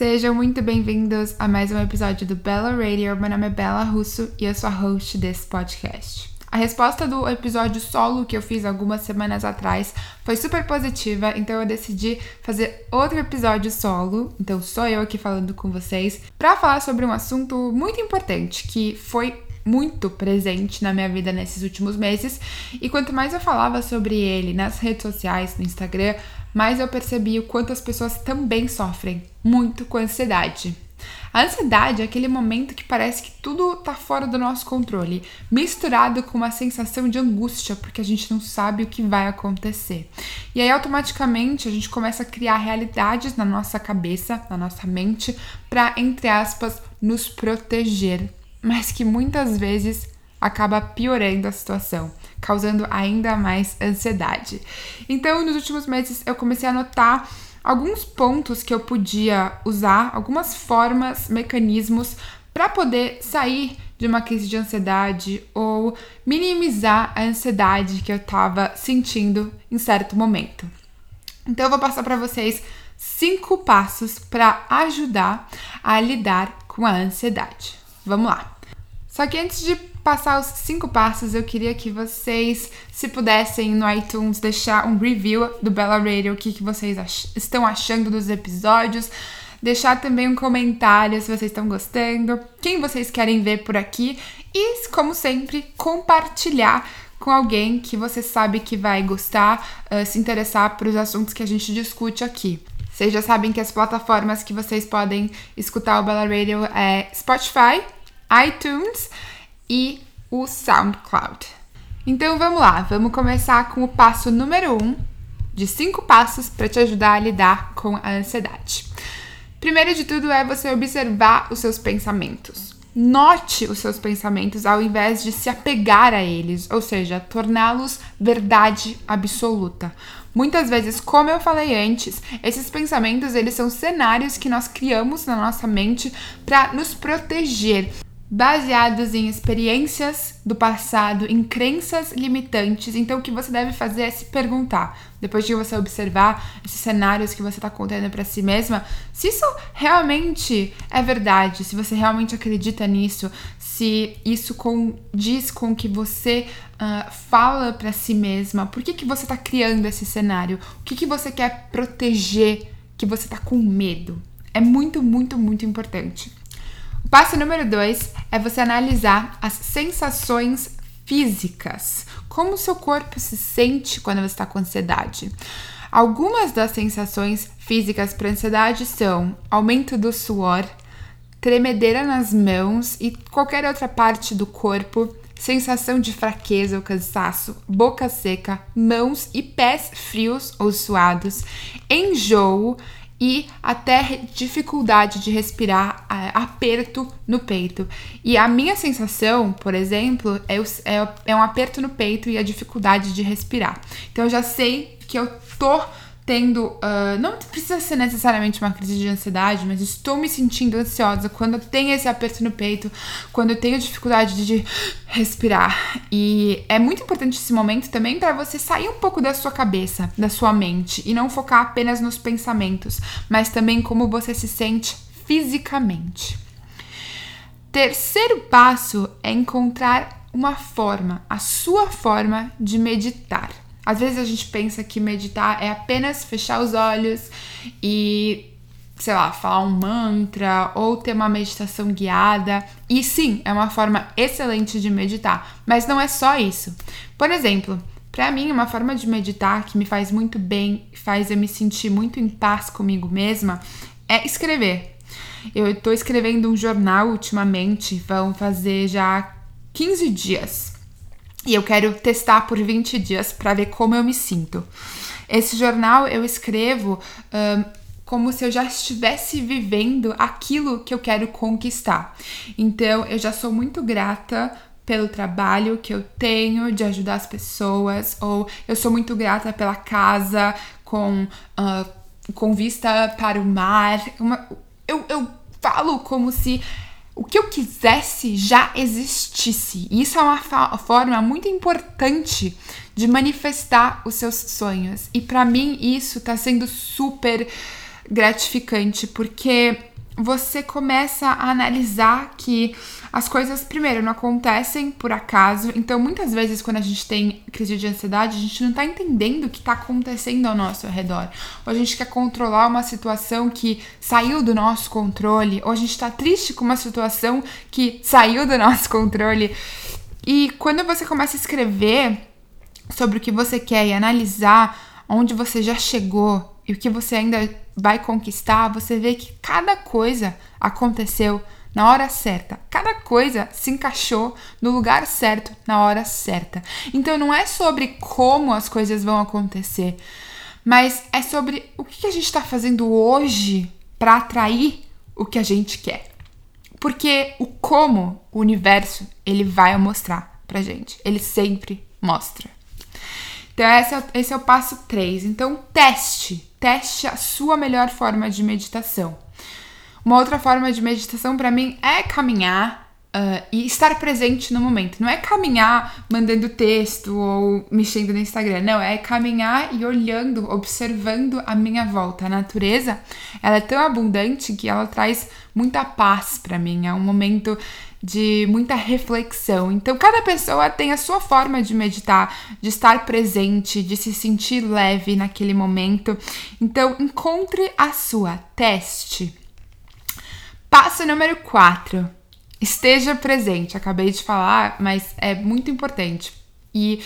Sejam muito bem-vindos a mais um episódio do Bella Radio. Meu nome é Bella Russo e eu sou a host desse podcast. A resposta do episódio solo que eu fiz algumas semanas atrás foi super positiva, então eu decidi fazer outro episódio solo. Então sou eu aqui falando com vocês para falar sobre um assunto muito importante que foi muito presente na minha vida nesses últimos meses. E quanto mais eu falava sobre ele nas redes sociais, no Instagram, mais eu percebi o quanto as pessoas também sofrem muito com ansiedade. A ansiedade é aquele momento que parece que tudo tá fora do nosso controle, misturado com uma sensação de angústia, porque a gente não sabe o que vai acontecer. E aí automaticamente a gente começa a criar realidades na nossa cabeça, na nossa mente, para entre aspas nos proteger, mas que muitas vezes acaba piorando a situação causando ainda mais ansiedade. Então, nos últimos meses, eu comecei a notar alguns pontos que eu podia usar, algumas formas, mecanismos para poder sair de uma crise de ansiedade ou minimizar a ansiedade que eu estava sentindo em certo momento. Então, eu vou passar para vocês cinco passos para ajudar a lidar com a ansiedade. Vamos lá! Só que antes de passar os cinco passos, eu queria que vocês, se pudessem no iTunes, deixar um review do Bella Radio, o que, que vocês ach estão achando dos episódios. Deixar também um comentário se vocês estão gostando, quem vocês querem ver por aqui. E, como sempre, compartilhar com alguém que você sabe que vai gostar, uh, se interessar por os assuntos que a gente discute aqui. Vocês já sabem que as plataformas que vocês podem escutar o Bella Radio é Spotify, iTunes e o SoundCloud. Então vamos lá, vamos começar com o passo número 1 um de cinco passos para te ajudar a lidar com a ansiedade. Primeiro de tudo é você observar os seus pensamentos. Note os seus pensamentos ao invés de se apegar a eles, ou seja, torná-los verdade absoluta. Muitas vezes, como eu falei antes, esses pensamentos eles são cenários que nós criamos na nossa mente para nos proteger, baseados em experiências do passado, em crenças limitantes. Então, o que você deve fazer é se perguntar, depois de você observar esses cenários que você está contando para si mesma, se isso realmente é verdade, se você realmente acredita nisso, se isso diz com o que você uh, fala para si mesma, por que, que você está criando esse cenário, o que, que você quer proteger, que você está com medo. É muito, muito, muito importante. O passo número dois é você analisar as sensações físicas. Como o seu corpo se sente quando você está com ansiedade. Algumas das sensações físicas para ansiedade são aumento do suor, tremedeira nas mãos e qualquer outra parte do corpo, sensação de fraqueza ou cansaço, boca seca, mãos e pés frios ou suados, enjoo e até dificuldade de respirar, aperto no peito. E a minha sensação, por exemplo, é, é, é um aperto no peito e a dificuldade de respirar. Então eu já sei que eu tô tendo, uh, não precisa ser necessariamente uma crise de ansiedade, mas estou me sentindo ansiosa quando eu tenho esse aperto no peito, quando eu tenho dificuldade de respirar. E é muito importante esse momento também para você sair um pouco da sua cabeça, da sua mente e não focar apenas nos pensamentos, mas também como você se sente fisicamente. Terceiro passo é encontrar uma forma, a sua forma de meditar. Às vezes a gente pensa que meditar é apenas fechar os olhos e, sei lá, falar um mantra ou ter uma meditação guiada. E sim, é uma forma excelente de meditar, mas não é só isso. Por exemplo, para mim, uma forma de meditar que me faz muito bem, faz eu me sentir muito em paz comigo mesma, é escrever. Eu estou escrevendo um jornal ultimamente, vão fazer já 15 dias. E eu quero testar por 20 dias para ver como eu me sinto. Esse jornal eu escrevo um, como se eu já estivesse vivendo aquilo que eu quero conquistar. Então eu já sou muito grata pelo trabalho que eu tenho de ajudar as pessoas, ou eu sou muito grata pela casa com, uh, com vista para o mar. Uma, eu, eu falo como se o que eu quisesse já existisse. E isso é uma forma muito importante de manifestar os seus sonhos. E para mim isso tá sendo super gratificante, porque você começa a analisar que as coisas, primeiro, não acontecem por acaso. Então, muitas vezes, quando a gente tem crise de ansiedade, a gente não tá entendendo o que tá acontecendo ao nosso redor. Ou a gente quer controlar uma situação que saiu do nosso controle, ou a gente tá triste com uma situação que saiu do nosso controle. E quando você começa a escrever sobre o que você quer e analisar onde você já chegou e o que você ainda vai conquistar, você vê que cada coisa aconteceu na hora certa. Cada coisa se encaixou no lugar certo, na hora certa. Então não é sobre como as coisas vão acontecer, mas é sobre o que a gente está fazendo hoje para atrair o que a gente quer. Porque o como o universo ele vai mostrar pra gente. Ele sempre mostra. Então, esse é, esse é o passo 3. Então, teste. Teste a sua melhor forma de meditação. Uma outra forma de meditação para mim é caminhar uh, e estar presente no momento. Não é caminhar mandando texto ou mexendo no Instagram. Não, é caminhar e olhando, observando a minha volta. A natureza, ela é tão abundante que ela traz muita paz para mim. É um momento de muita reflexão. Então, cada pessoa tem a sua forma de meditar, de estar presente, de se sentir leve naquele momento. Então, encontre a sua, teste. Passo número 4. Esteja presente. Acabei de falar, mas é muito importante. E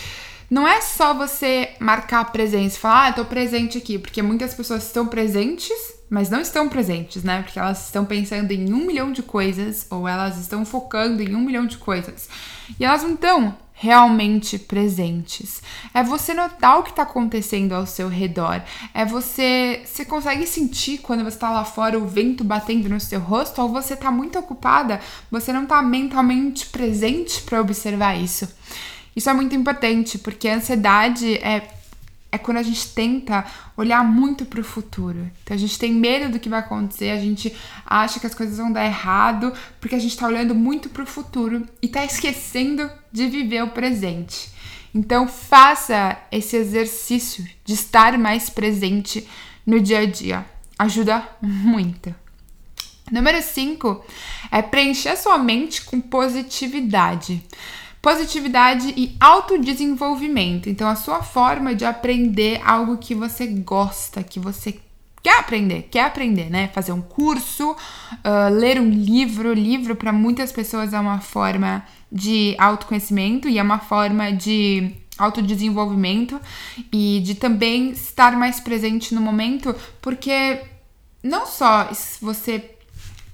não é só você marcar a presença e falar, ah, eu tô presente aqui, porque muitas pessoas estão presentes, mas não estão presentes, né? Porque elas estão pensando em um milhão de coisas, ou elas estão focando em um milhão de coisas. E elas não estão realmente presentes. É você notar o que está acontecendo ao seu redor. É você. Você consegue sentir quando você está lá fora o vento batendo no seu rosto, ou você está muito ocupada, você não está mentalmente presente para observar isso. Isso é muito importante, porque a ansiedade é é quando a gente tenta olhar muito para o futuro. Então a gente tem medo do que vai acontecer, a gente acha que as coisas vão dar errado, porque a gente está olhando muito para o futuro e está esquecendo de viver o presente. Então faça esse exercício de estar mais presente no dia a dia. Ajuda muito. Número 5 é preencher sua mente com positividade positividade e autodesenvolvimento. Então, a sua forma de aprender algo que você gosta, que você quer aprender, quer aprender, né? Fazer um curso, uh, ler um livro. Livro, para muitas pessoas, é uma forma de autoconhecimento e é uma forma de autodesenvolvimento e de também estar mais presente no momento, porque não só você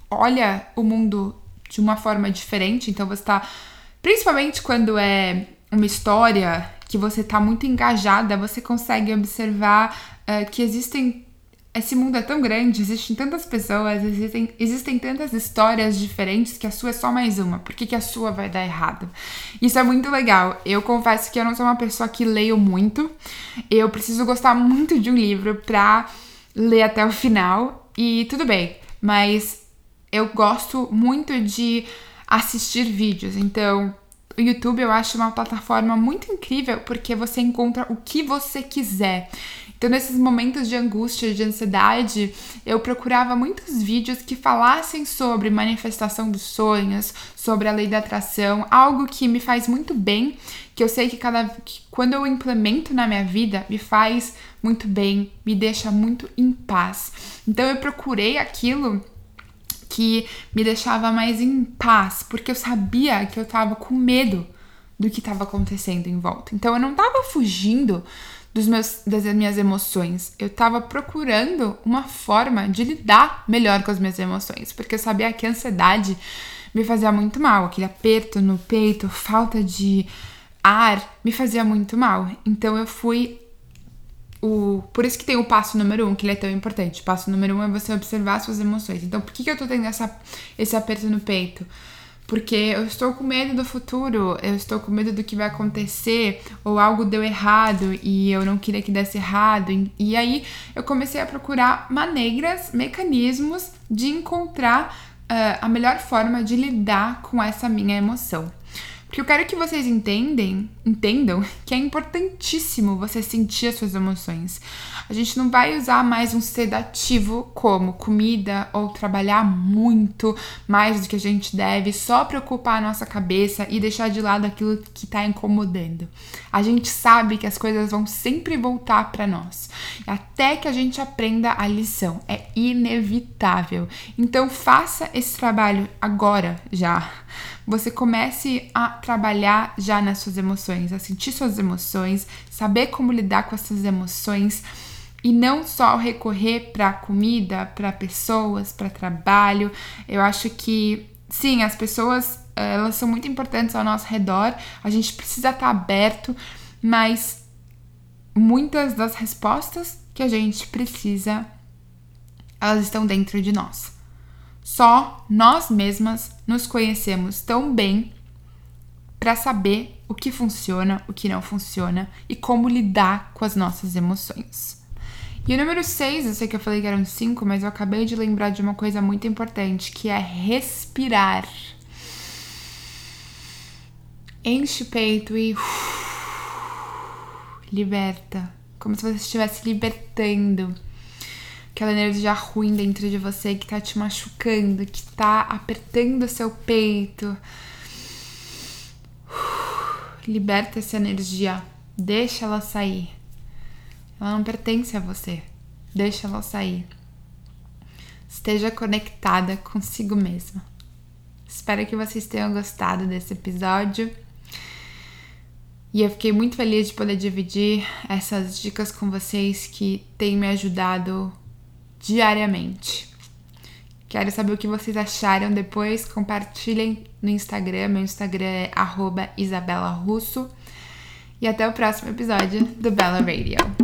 olha o mundo de uma forma diferente, então você está Principalmente quando é uma história que você tá muito engajada, você consegue observar uh, que existem. Esse mundo é tão grande, existem tantas pessoas, existem, existem tantas histórias diferentes que a sua é só mais uma. Por que, que a sua vai dar errado? Isso é muito legal. Eu confesso que eu não sou uma pessoa que leio muito. Eu preciso gostar muito de um livro pra ler até o final. E tudo bem, mas eu gosto muito de assistir vídeos. Então, o YouTube eu acho uma plataforma muito incrível porque você encontra o que você quiser. Então, nesses momentos de angústia, de ansiedade, eu procurava muitos vídeos que falassem sobre manifestação dos sonhos, sobre a lei da atração, algo que me faz muito bem, que eu sei que cada que quando eu implemento na minha vida, me faz muito bem, me deixa muito em paz. Então, eu procurei aquilo que me deixava mais em paz, porque eu sabia que eu tava com medo do que estava acontecendo em volta. Então eu não tava fugindo dos meus, das minhas emoções, eu tava procurando uma forma de lidar melhor com as minhas emoções, porque eu sabia que a ansiedade me fazia muito mal, aquele aperto no peito, falta de ar, me fazia muito mal. Então eu fui o, por isso que tem o passo número um, que ele é tão importante. O passo número um é você observar suas emoções. Então, por que, que eu tô tendo essa, esse aperto no peito? Porque eu estou com medo do futuro, eu estou com medo do que vai acontecer, ou algo deu errado e eu não queria que desse errado. E aí eu comecei a procurar maneiras, mecanismos de encontrar uh, a melhor forma de lidar com essa minha emoção. Porque eu quero que vocês entendem entendam que é importantíssimo você sentir as suas emoções. A gente não vai usar mais um sedativo como comida ou trabalhar muito mais do que a gente deve, só preocupar a nossa cabeça e deixar de lado aquilo que está incomodando. A gente sabe que as coisas vão sempre voltar para nós, até que a gente aprenda a lição. É inevitável. Então faça esse trabalho agora já você comece a trabalhar já nas suas emoções, a sentir suas emoções, saber como lidar com essas emoções e não só recorrer para comida, para pessoas, para trabalho. Eu acho que sim, as pessoas elas são muito importantes ao nosso redor. A gente precisa estar tá aberto, mas muitas das respostas que a gente precisa elas estão dentro de nós. Só nós mesmas nos conhecemos tão bem para saber o que funciona, o que não funciona e como lidar com as nossas emoções. E o número 6, eu sei que eu falei que eram 5, mas eu acabei de lembrar de uma coisa muito importante, que é respirar. Enche o peito e liberta, como se você estivesse libertando aquela energia ruim dentro de você que tá te machucando, que tá apertando o seu peito. Liberta essa energia, deixa ela sair. Ela não pertence a você. Deixa ela sair. Esteja conectada consigo mesma. Espero que vocês tenham gostado desse episódio. E eu fiquei muito feliz de poder dividir essas dicas com vocês que têm me ajudado diariamente. Quero saber o que vocês acharam depois. Compartilhem no Instagram. Meu Instagram é Isabela Russo. E até o próximo episódio do Bella Radio.